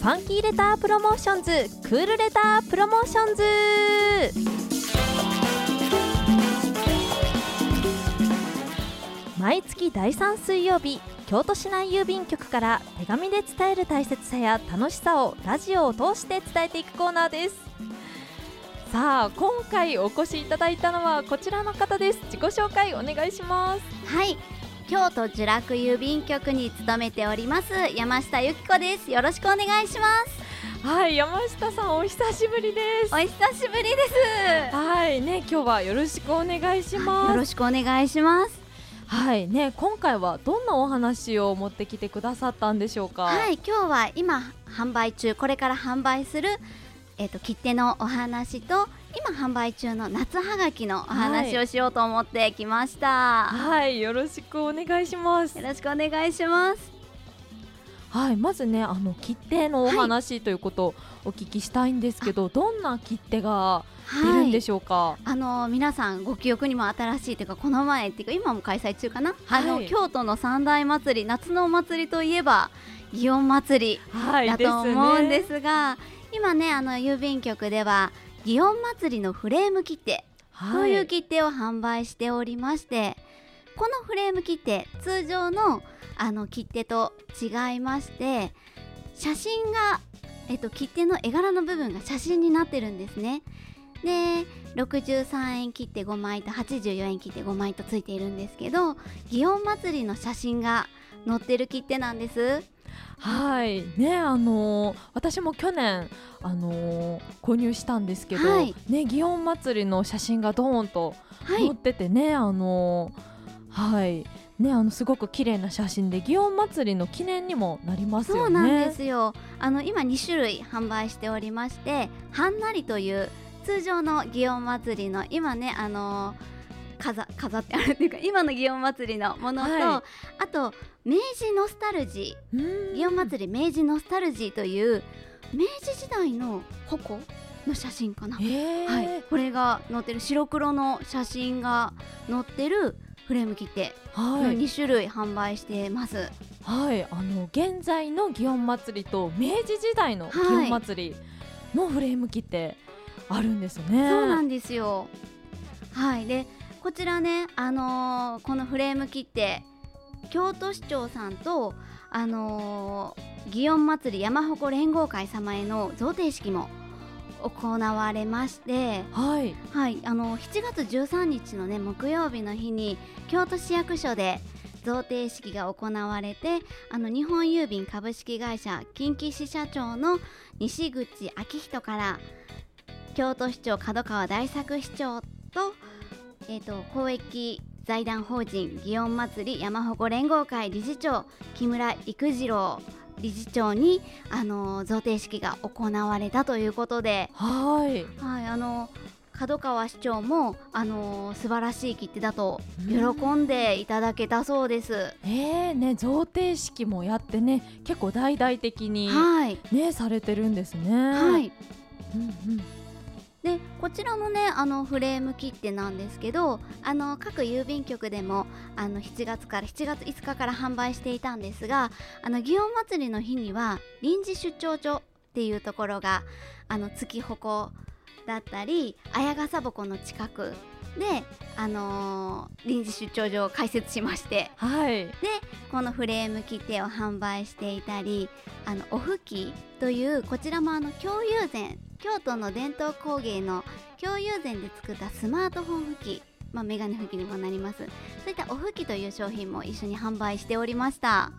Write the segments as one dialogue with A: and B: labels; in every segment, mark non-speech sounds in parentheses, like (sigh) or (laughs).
A: Funky letter promotions Cool letter promotions。毎月第3水曜日京都市内郵便局から手紙で伝える大切さや楽しさをラジオを通して伝えていくコーナーです。さあ今回お越しいただいたのはこちらの方です。自己紹介お願いします。
B: はい京都聚楽郵便局に勤めております山下由紀子です。よろしくお願いします。
A: はい山下さんお久しぶりです。
B: お久しぶりです。
A: はいね今日はよろしくお願いします。
B: よろしくお願いします。
A: はいね今回はどんなお話を持ってきてくださったんでしょうか？
B: はい今日は今販売中これから販売するえっ、ー、と切手のお話と今販売中の夏はがきのお話をしようと思ってきました。
A: はい、よろしくお願いします。
B: よろしくお願いします。
A: はいまずねあの切手のお話ということをお聞きしたいんですけど、はい、どんな切手が出るんでしょうか、はい、
B: あの皆さんご記憶にも新しいというかこの前っていうか今も開催中かな、はい、あの京都の三大祭り夏のお祭りといえば祇園祭りだと思うんですが、ね、今ねあの郵便局では祇園祭のフレーム切手。とい。う切手を販売しておりましてこのフレーム切手通常のあの切手と違いまして写真が、えっと、切手の絵柄の部分が写真になってるんですね。で63円切手5枚と84円切手5枚とついているんですけど祇園祭の写真が載ってる切手なんです
A: はいねあのー、私も去年あのー、購入したんですけど、はい、ね祇園祭の写真がドーンと載っててね、はい、あのー、はいねあのすごく綺麗な写真で祇園祭の記念にもなりますよね。
B: そうなんですよ。あの今2種類販売しておりまして、はんなりという通常の祇園祭の今ねあのー飾飾ってあるっていうか今の祇園祭のものと、はい、あと明治ノスタルジー。祇園祭明治ノスタルジーという明治時代の矛の写真かな、はい、これが載ってる白黒の写真が載ってるフレーム切手の2種類販売してます。
A: はい、あの現在の祇園祭と明治時代の祇園祭のフレーム切手あるんですね。
B: そうなんですよ。はい、でこちらね、あのー、このフレーム切手京都市長さんと、あのー、祇園祭山鉾連合会様への贈呈式も行われまして、
A: はい、
B: はい、あの7月13日のね木曜日の日に京都市役所で贈呈式が行われてあの日本郵便株式会社近畿支社長の西口昭人から京都市長角川大作市長とえーと、公益財団法人祇園祭山鉾連合会理事長木村育次郎理事長にあの贈呈式が行われたということで
A: はい、
B: はい、あの角川市長もあの素晴らしい切手だと喜んでいただけたそうです。
A: えーね贈呈式もやってね結構大々的にね、はい、されてるんですね。
B: はい。うんうんでこちらのねあのフレーム切手なんですけどあの各郵便局でもあの7月から7月5日から販売していたんですがあの祇園祭の日には臨時出張所っていうところがあの月鉾だったり綾笠鉾の近くで、あのー、臨時出張所を開設しまして、
A: はい、
B: でこのフレーム切手を販売していたりあのお吹きというこちらもあの京友禅京都の伝統工芸の京友禅で作ったスマートフォン拭きまあ、メガネ拭きにもなります。そういったお拭きという商品も一緒に販売しておりました。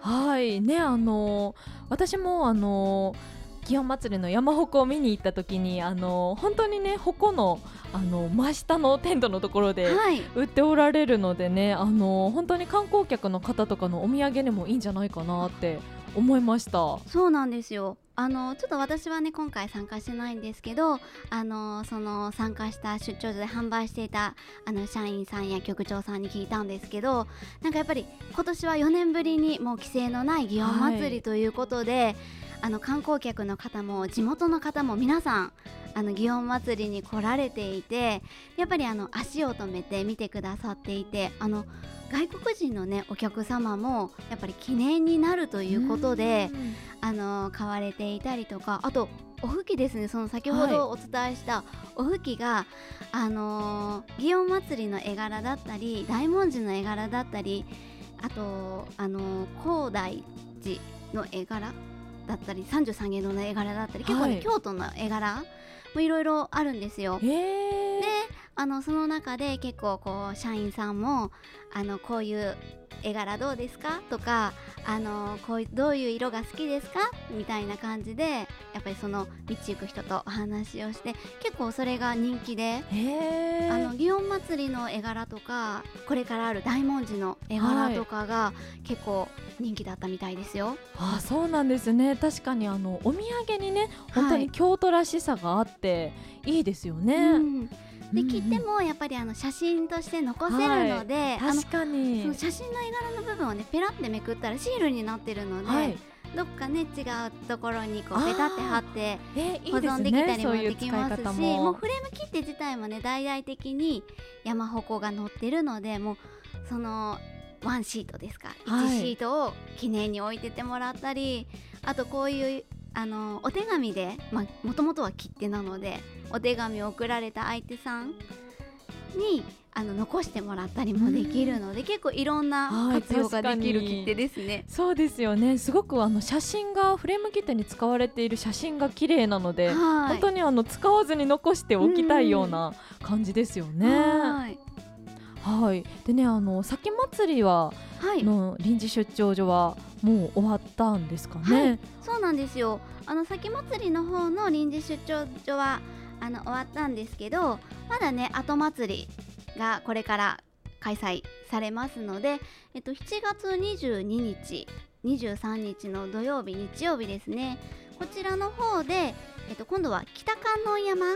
A: はい。ねあのー、私もあのー、祇園祭の山鉾を見に行った時にあのー、本当にね鉾のあの真下のテントのところで売っておられるのでね、はい、あの本当に観光客の方とかのお土産にもいいんじゃないかなって思いました。
B: そうなんですよあのちょっと私はね今回参加してないんですけどあのその参加した出張所で販売していたあの社員さんや局長さんに聞いたんですけどなんかやっぱり今年は4年ぶりにもう規制のない祇園祭りということで、はい、あの観光客の方も地元の方も皆さんあの祇園祭に来られていてやっぱりあの足を止めて見てくださっていてあの外国人のねお客様もやっぱり記念になるということであの買われていたりとかあとお吹きですね。その先ほどお伝えしたお吹きが、はい、あのー、祇園祭の絵柄だったり大文字の絵柄だったりあとあのー、高大寺の絵柄だったり三十三間堂の絵柄だったり結構ね、はい、京都の絵柄もいろいろあるんですよ。であのその中で結構こう社員さんもあのこういう絵柄どうですか？とかあのこうどういう色が好きですか？みたいな感じでやっぱりその道行く人とお話をして結構それが人気であの祇園祭の絵柄とかこれからある大文字の絵柄とかが結構人気だったみたいですよ。
A: はい、あそうなんですね。確かにあのお土産にね本当に京都らしさがあっていいですよね。うん
B: で切ってもやっぱりあの写真として残せるので、
A: はい、確かに。
B: その写真の絵柄の部分をねペラってめくったらシールになってるので、はい、どっかね違うところにこうペタって貼って保存できたりもできますし、ね、も。うフレーム切手自体もね大々的に山鉾が載ってるのでもうそのワンシートですか、はい、1シートを記念に置いててもらったりあとこういうあのお手紙でもともとは切手なのでお手紙を送られた相手さんにあの残してもらったりもできるので、結構いろんな活用ができる切手ですね。
A: そうですよね。すごくあの写真がフレーム切手に使われている写真が綺麗なので、本当にあの使わずに残しておきたいような感じですよね。はいはい。でねあの先祭りは、はい、の臨時出張所はもう終わったんですかね？はい、
B: そうなんですよ。あの先祭りの方の臨時出張所はあの終わったんですけど、まだね後祭りがこれから開催されますので、えっと7月22日、23日の土曜日、日曜日ですね。こちらの方で、えっと今度は北観音山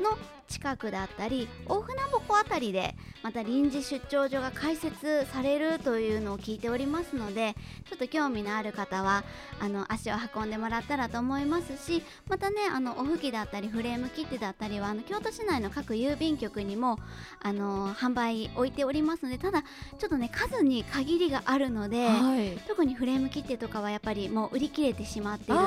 B: の近くだったり大船鉾あたりでまた臨時出張所が開設されるというのを聞いておりますのでちょっと興味のある方はあの足を運んでもらったらと思いますしまたねあのお吹きだったりフレーム切手だったりはあの京都市内の各郵便局にもあの販売置いておりますのでただちょっとね数に限りがあるので、はい、特にフレーム切手とかはやっぱりもう売り切れてしまってる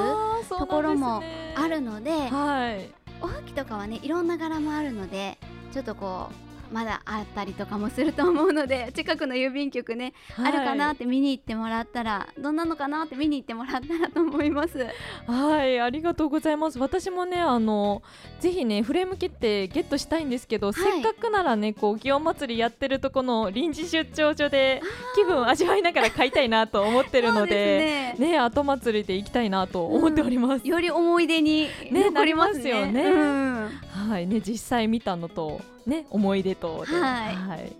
B: ところもあるので。はいおはきとかはねいろんな柄もあるのでちょっとこうまだあったりとかもすると思うので (laughs) 近くの郵便局ね、はい、あるかなって見に行ってもらったらどんなのかなって見に行ってもらったらと思います。
A: はいありがとうございます。私もねあのぜひねフレーム切ってゲットしたいんですけど、はい、せっかくならねこう祇園祭りやってるとこの臨時出張所で気分味わいながら買いたいなと思ってるのでね。ね後祭りで行きたいなと思っております、
B: うん、より思い出に残ります
A: よね、うん、はいね実際見たのとね思い出とで、はい、はい。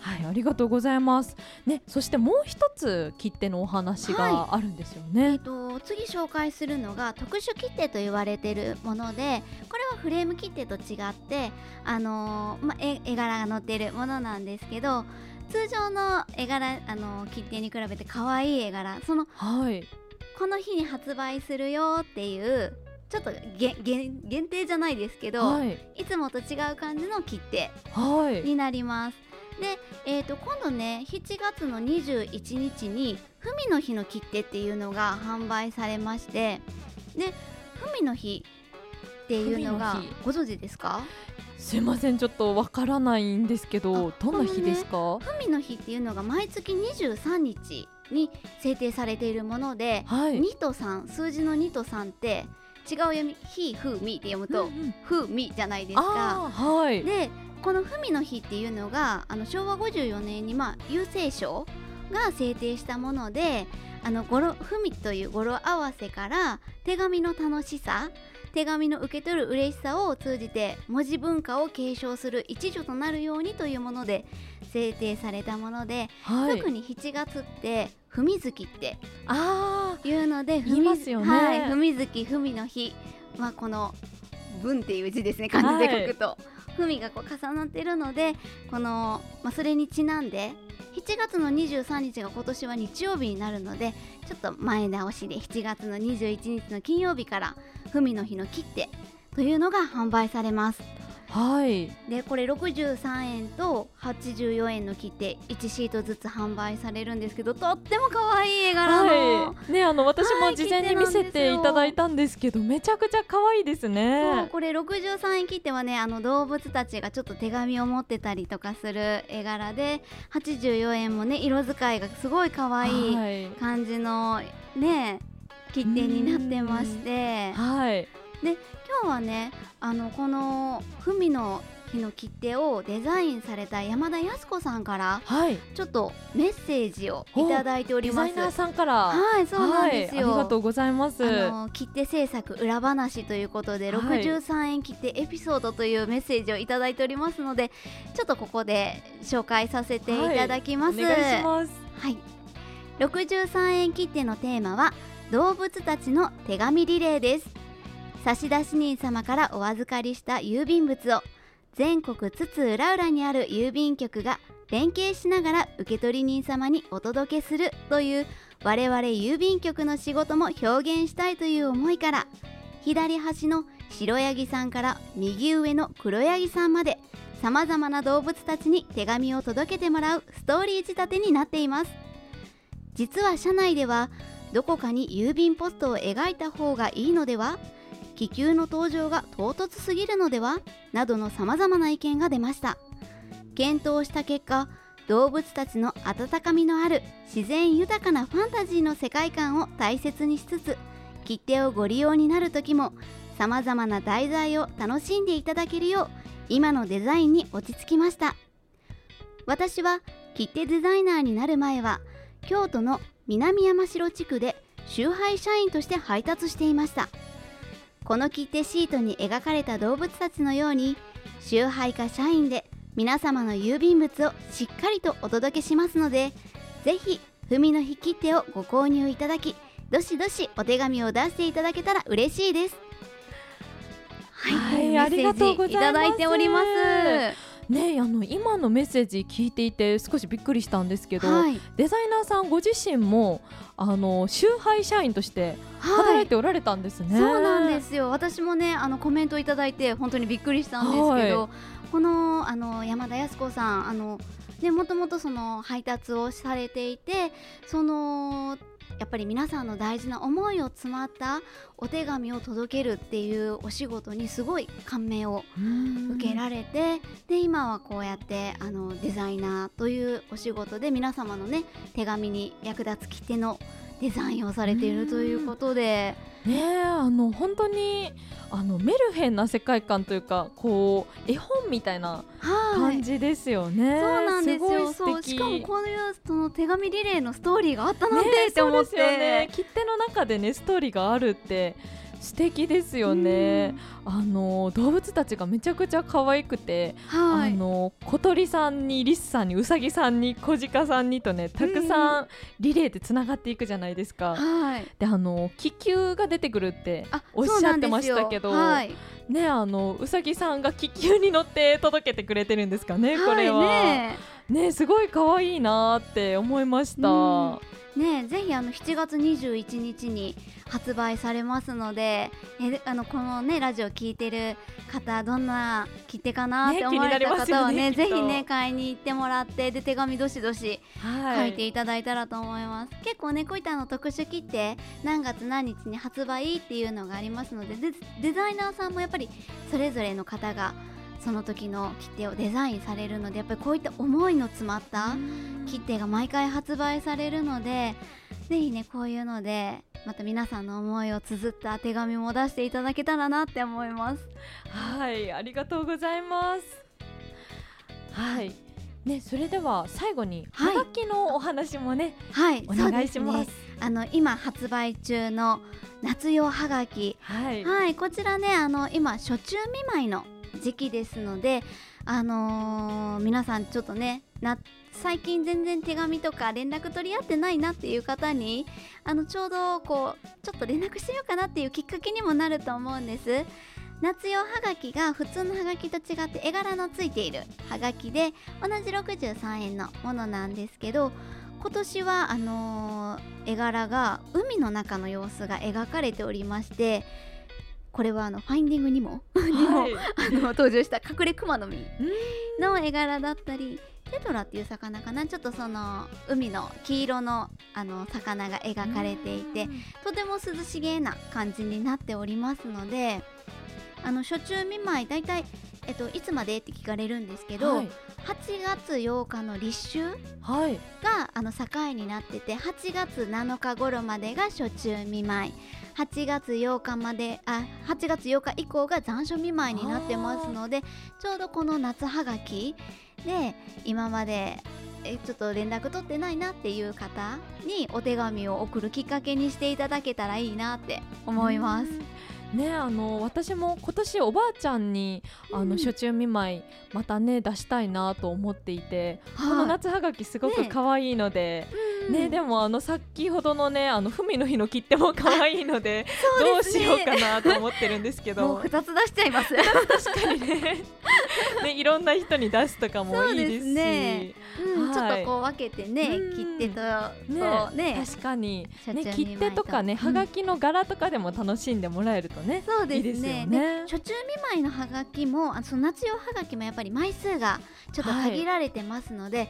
A: はい、ありがとうございます。ね、そしてもう一つ切手のお話があるんですよね。はい、えっ、
B: と次紹介するのが特殊切手と言われているもので、これはフレーム切手と違って、あのー、ま絵絵柄が載っているものなんですけど、通常の絵柄あのー、切手に比べて可愛い絵柄、その、はい、この日に発売するよっていうちょっと限定じゃないですけど、はい、いつもと違う感じの切手になります。はい、で、えー、と今度ね7月の21日にふみの日の切手っていうのが販売されましてでふみの日っていうのがご存知ですか？
A: すいませんちょっとわからないんですけどどんな日ですか？
B: ふみ、の日っていうのが毎月23日に制定されているもので、はい、2と3数字の2と3って違う読み「ひ」「ふ」「み」って読むと「ふ」「み」じゃないですか。はい、でこの「ふみの日」っていうのがあの昭和54年に、まあ、郵政省が制定したものであの語呂ふみという語呂合わせから手紙の楽しさ手紙の受け取る嬉しさを通じて文字文化を継承する一助となるようにというもので制定されたもので、はい、特に7月ってふみ月ってあいうので
A: ふみますよね、はい、
B: ふみ月ふみの日。まあこの文っていう字ですね漢字で書くと、はい、ふみがこう重なってるのでこの、まあ、それにちなんで7月の23日が今年は日曜日になるのでちょっと前倒しで7月の21日の金曜日からふみの日の切手というのが販売されます。
A: はい、
B: でこれ63円と84円の切手1シートずつ販売されるんですけどとっても可愛い絵柄の、
A: はい、ねあの私も事前に見せていただいたんですけど、はい、めちゃくちゃ可愛いですね。
B: そうこれ63円切手はねあの動物たちがちょっと手紙を持ってたりとかする絵柄で84円もね色使いがすごい可愛い感じのね切手になってまして。
A: はい
B: で今日はねあのこの文の日の切手をデザインされた山田康子さんから、はい、ちょっとメッセージをいただいております。
A: デザイナーさんから。
B: はいそうなんですよ、
A: はい、ありがとうございます。
B: あの切手制作裏話ということで、はい、63円切手エピソードというメッセージをいただいておりますのでちょっとここで紹介させていただきます、
A: はい、お願いします。
B: はい。63円切手のテーマは動物たちの手紙リレーです差出人様からお預かりした郵便物を全国津々浦々にある郵便局が連携しながら受取人様にお届けするという我々郵便局の仕事も表現したいという思いから左端の白ヤギさんから右上の黒ヤギさんまでさまざまな動物たちに手紙を届けてもらうストーリー仕立てになっています。実は社内ではどこかに郵便ポストを描いた方がいいのでは？気球の登場が唐突すぎるのでは？などのさまざまな意見が出ました。検討した結果動物たちの温かみのある自然豊かなファンタジーの世界観を大切にしつつ切手をご利用になる時もさまざまな題材を楽しんでいただけるよう今のデザインに落ち着きました。私は切手デザイナーになる前は京都の南山城地区で集配社員として配達していました。この切手シートに描かれた動物たちのように集配か社員で皆様の郵便物をしっかりとお届けしますのでぜひ文の日切手をご購入いただきどしどしお手紙を出していただけたら嬉しいです。
A: はい、はい、ありがとうございます。い
B: ただいております
A: ねあの今のメッセージ聞いていて少しびっくりしたんですけど、はい、デザイナーさんご自身もあの集配社員として働いておられたんですね、
B: はい、そうなんですよ。私もねあのコメントいただいて本当にびっくりしたんですけど、はい、このあの山田康子さんあのでもともとその配達をされていてそのやっぱり皆さんの大事な思いを詰まったお手紙を届けるっていうお仕事にすごい感銘を受けられてで今はこうやってあのデザイナーというお仕事で皆様のね手紙に役立つ切手のデザインをされているということで。
A: ねあの本当にあのメルヘンな世界観というかこう絵本みたいな感じですよね。
B: そうなんですよ。そうしかもこういうその手紙リレーのストーリーがあったなんて、って思って、
A: ね、切手の中でねストーリーがあるって素敵ですよね、うん、あの動物たちがめちゃくちゃ可愛くて、はい、あの小鳥さんにリスさんにウサギさんに小鹿さんにとねたくさんリレーでつながっていくじゃないですか、はい、であの気球が出てくるっておっしゃってましたけど、はい、ねあのうさぎさんが気球に乗って届けてくれてるんですかねこれは、ねねすごい可愛いなって思いました。
B: ねぜひあの7月21日に発売されますのでえあのこのねラジオ聞いてる方どんな切手かなって思われた方はね、ね、ぜひね買いに行ってもらってで手紙どしどし書いていただいたらと思います、はい、結構ねこういったの特殊切手何月何日に発売っていうのがありますのでデザイナーさんもやっぱりそれぞれの方がその時の切手をデザインされるのでやっぱりこういった思いの詰まった切手が毎回発売されるのでぜひねこういうのでまた皆さんの思いを綴った手紙も出していただけたらなって思います。
A: はいありがとうございます。はい。ね、それでは最後にはがきのお話もね、はい、お願いします。すね、
B: あの今発売中の夏用はがき、はい、はい、こちらねあの今初中見舞いの時期ですので、あのー、皆さんちょっとねな最近全然手紙とか連絡取り合ってないなっていう方にあのちょうどこうちょっと連絡しようかなっていうきっかけにもなると思うんです。夏用はがきが普通のはがきと違って絵柄のついているはがきで同じ63円のものなんですけど今年はあのー、絵柄が海の中の様子が描かれておりましてこれはあのファインディングにも、はい、(laughs) も、はい、あの登場した隠れ熊の実の絵柄だったりテトラっていう魚かな。ちょっとその海の黄色のあの魚が描かれていてとても涼しげな感じになっておりますのであの初中見舞い大体えっと、いつまでって聞かれるんですけど、はい、8月8日の立秋が、はい、あの境になってて8月7日頃までが初中見舞い。8月8日まであ8月8日以降が残暑見舞いになってますのでちょうどこの夏はがきで今までえちょっと連絡取ってないなっていう方にお手紙を送るきっかけにしていただけたらいいなって思います。
A: ねあの私も今年おばあちゃんにあの初中見舞いまたね出したいなと思っていて、この夏はがきすごく可愛いので、ね、ね、でもあの先ほどのねあの文の日の切手も可愛いのでどうしようかなと思ってるんですけど。
B: 二つ出しちゃいます。
A: 確かにねねいろんな人に出すとかもいいですし。ね、
B: うんはい、ちょっとこう分けてね、切手とね
A: ね。確かに、ね、切手とかねはがきの柄とかでも楽しんでもらえるとね、
B: そうですね。ね。初中見舞いのはがきもあその夏用はがきもやっぱり枚数がちょっと限られてますので、はい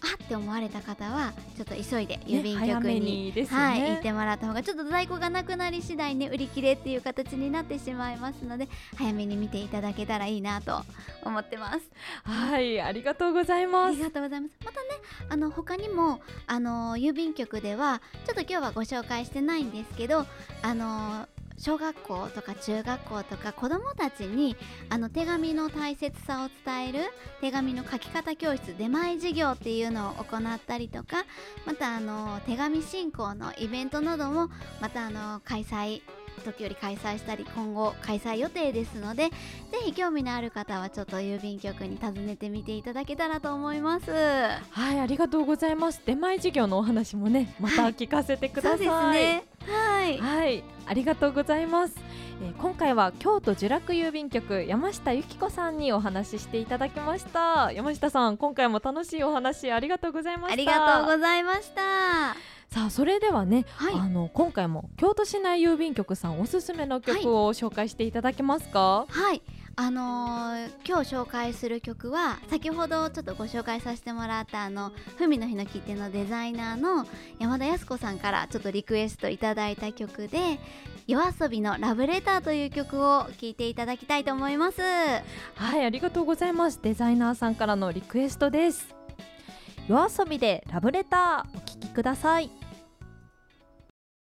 B: あって思われた方はちょっと急いで郵便局に,、ね、はい、行ってもらった方がちょっと在庫がなくなり次第ね売り切れっていう形になってしまいますので早めに見ていただけたらいいなと思ってます。
A: はいありがとうございます。あ
B: りがとうございます。またねあの他にもあの郵便局ではちょっと今日はご紹介してないんですけどあの小学校とか中学校とか子どもたちにあの手紙の大切さを伝える手紙の書き方教室出前授業っていうのを行ったりとかまたあの手紙進行のイベントなどもまたあの開催時より開催したり今後開催予定ですのでぜひ興味のある方はちょっと郵便局に訪ねてみていただけたらと思います。
A: はいありがとうございます。出前授業のお話もね (laughs) また聞かせてください、
B: はい、ね。はい、
A: はい、ありがとうございます、えー、今回は京都呪楽郵便局山下由紀子さんにお話ししていただきました。山下さん今回も楽しいお話ありがとうございました。あ
B: りがとうございました
A: さあそれではね、はい、あの今回も京都市内郵便局さんおすすめの曲を紹介していただけますか？
B: はい。あのー、今日紹介する曲は先ほどちょっとご紹介させてもらったあの「文の日の切手」のデザイナーの山田康子さんからちょっとリクエストいただいた曲で「夜遊びのラブレター」という曲を聴いていただきたいと思います。
A: はいありがとうございます。デザイナーさんからのリクエストです。夜遊びでラブレターお聴きください